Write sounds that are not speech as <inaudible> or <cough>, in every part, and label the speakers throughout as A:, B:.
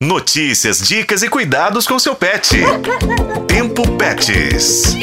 A: Notícias, dicas e cuidados com seu pet. <laughs> Tempo Pets.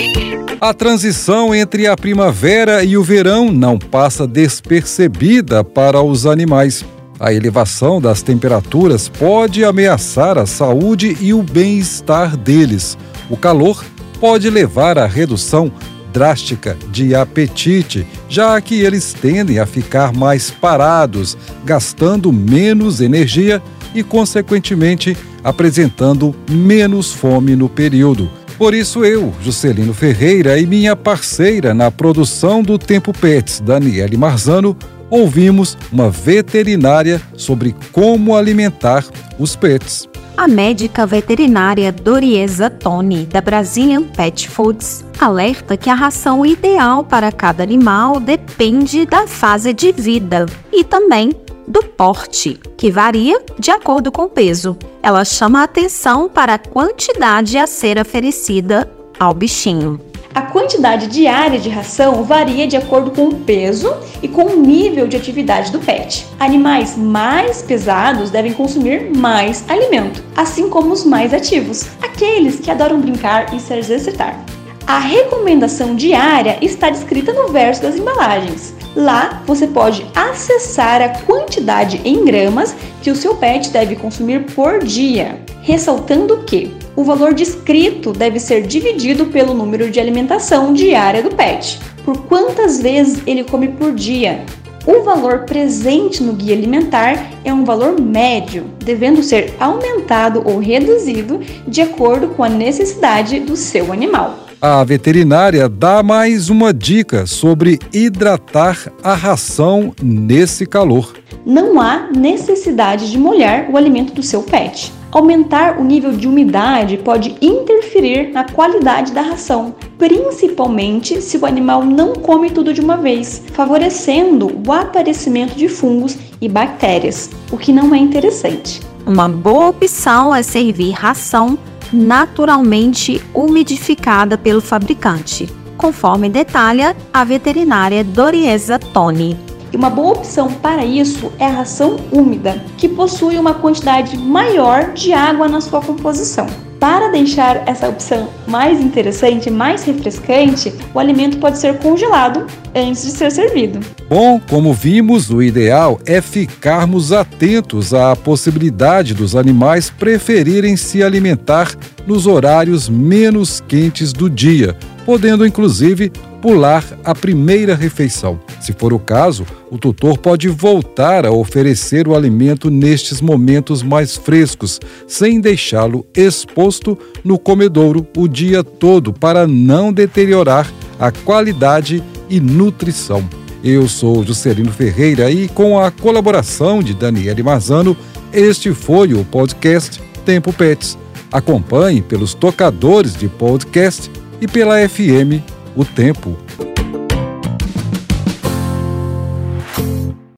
B: A transição entre a primavera e o verão não passa despercebida para os animais. A elevação das temperaturas pode ameaçar a saúde e o bem-estar deles. O calor pode levar à redução drástica de apetite, já que eles tendem a ficar mais parados, gastando menos energia e, consequentemente, apresentando menos fome no período. Por isso, eu, Juscelino Ferreira, e minha parceira na produção do Tempo Pets, Daniele Marzano, ouvimos uma veterinária sobre como alimentar os pets.
C: A médica veterinária Doriesa Toni, da Brazilian Pet Foods, alerta que a ração ideal para cada animal depende da fase de vida e também do porte, que varia de acordo com o peso. Ela chama a atenção para a quantidade a ser oferecida ao bichinho.
D: A quantidade diária de ração varia de acordo com o peso e com o nível de atividade do pet. Animais mais pesados devem consumir mais alimento, assim como os mais ativos, aqueles que adoram brincar e se exercitar. A recomendação diária está descrita no verso das embalagens. Lá você pode acessar a quantidade em gramas que o seu pet deve consumir por dia, ressaltando que o valor descrito deve ser dividido pelo número de alimentação diária do pet, por quantas vezes ele come por dia. O valor presente no guia alimentar é um valor médio, devendo ser aumentado ou reduzido de acordo com a necessidade do seu animal.
B: A veterinária dá mais uma dica sobre hidratar a ração nesse calor.
D: Não há necessidade de molhar o alimento do seu pet. Aumentar o nível de umidade pode interferir na qualidade da ração, principalmente se o animal não come tudo de uma vez, favorecendo o aparecimento de fungos e bactérias, o que não é interessante.
C: Uma boa opção é servir ração naturalmente umidificada pelo fabricante, conforme detalha a veterinária Doriesa Toni.
D: E uma boa opção para isso é a ração úmida, que possui uma quantidade maior de água na sua composição. Para deixar essa opção mais interessante, mais refrescante, o alimento pode ser congelado antes de ser servido.
B: Bom, como vimos, o ideal é ficarmos atentos à possibilidade dos animais preferirem se alimentar nos horários menos quentes do dia, podendo inclusive pular a primeira refeição. Se for o caso, o tutor pode voltar a oferecer o alimento nestes momentos mais frescos, sem deixá-lo exposto no comedouro o dia todo para não deteriorar a qualidade e nutrição. Eu sou Juscelino Ferreira e com a colaboração de Daniele Marzano, este foi o podcast Tempo Pets. Acompanhe pelos tocadores de podcast e pela FM O Tempo.